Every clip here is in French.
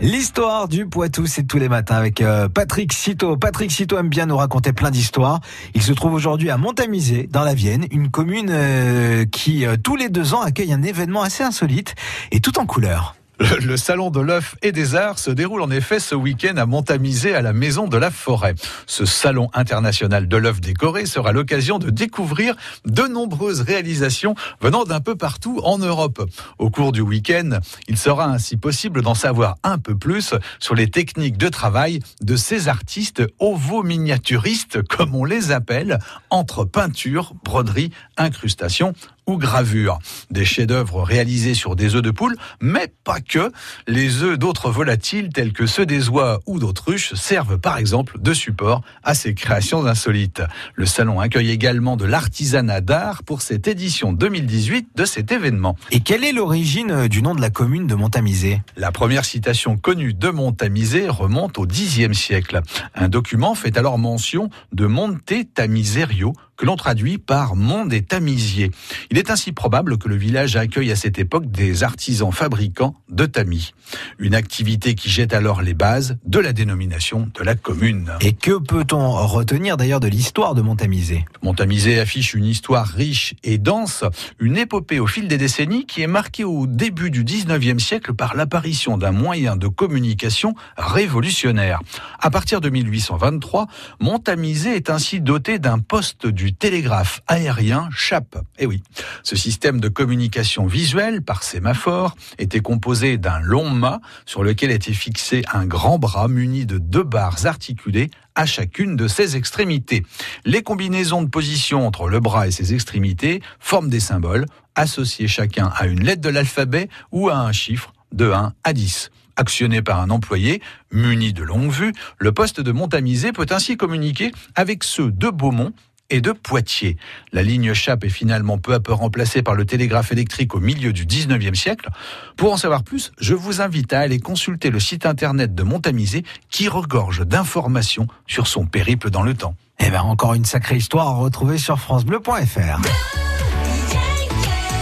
L'histoire du Poitou, c'est tous les matins avec euh, Patrick Citeau. Patrick Citeau aime bien nous raconter plein d'histoires. Il se trouve aujourd'hui à Montamisé, dans la Vienne, une commune euh, qui, euh, tous les deux ans, accueille un événement assez insolite et tout en couleur. Le salon de l'œuf et des arts se déroule en effet ce week-end à Montamisé à la Maison de la Forêt. Ce salon international de l'œuf décoré sera l'occasion de découvrir de nombreuses réalisations venant d'un peu partout en Europe. Au cours du week-end, il sera ainsi possible d'en savoir un peu plus sur les techniques de travail de ces artistes ovo-miniaturistes, comme on les appelle, entre peinture, broderie, incrustation ou gravure. Des chefs-d'œuvre réalisés sur des œufs de poule, mais pas que. Les œufs d'autres volatiles tels que ceux des oies ou d'autruches servent par exemple de support à ces créations insolites. Le salon accueille également de l'artisanat d'art pour cette édition 2018 de cet événement. Et quelle est l'origine du nom de la commune de Montamisé La première citation connue de Montamisé remonte au Xe siècle. Un document fait alors mention de Monte Tamiserio, que l'on traduit par monde des tamisiers. Il est ainsi probable que le village accueille à cette époque des artisans fabricants de tamis. Une activité qui jette alors les bases de la dénomination de la commune. Et que peut-on retenir d'ailleurs de l'histoire de Montamisé Montamisé affiche une histoire riche et dense, une épopée au fil des décennies qui est marquée au début du 19e siècle par l'apparition d'un moyen de communication révolutionnaire. À partir de 1823, Montamisé est ainsi doté d'un poste télégraphe aérien CHAP. Eh oui, ce système de communication visuelle par sémaphore était composé d'un long mât sur lequel était fixé un grand bras muni de deux barres articulées à chacune de ses extrémités. Les combinaisons de position entre le bras et ses extrémités forment des symboles associés chacun à une lettre de l'alphabet ou à un chiffre de 1 à 10. Actionné par un employé muni de longue vue, le poste de Montamisé peut ainsi communiquer avec ceux de Beaumont, et de Poitiers. La ligne Chape est finalement peu à peu remplacée par le télégraphe électrique au milieu du 19e siècle. Pour en savoir plus, je vous invite à aller consulter le site internet de Montamisé qui regorge d'informations sur son périple dans le temps. Eh bien, encore une sacrée histoire à retrouver sur FranceBleu.fr.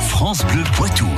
France Bleu Poitou.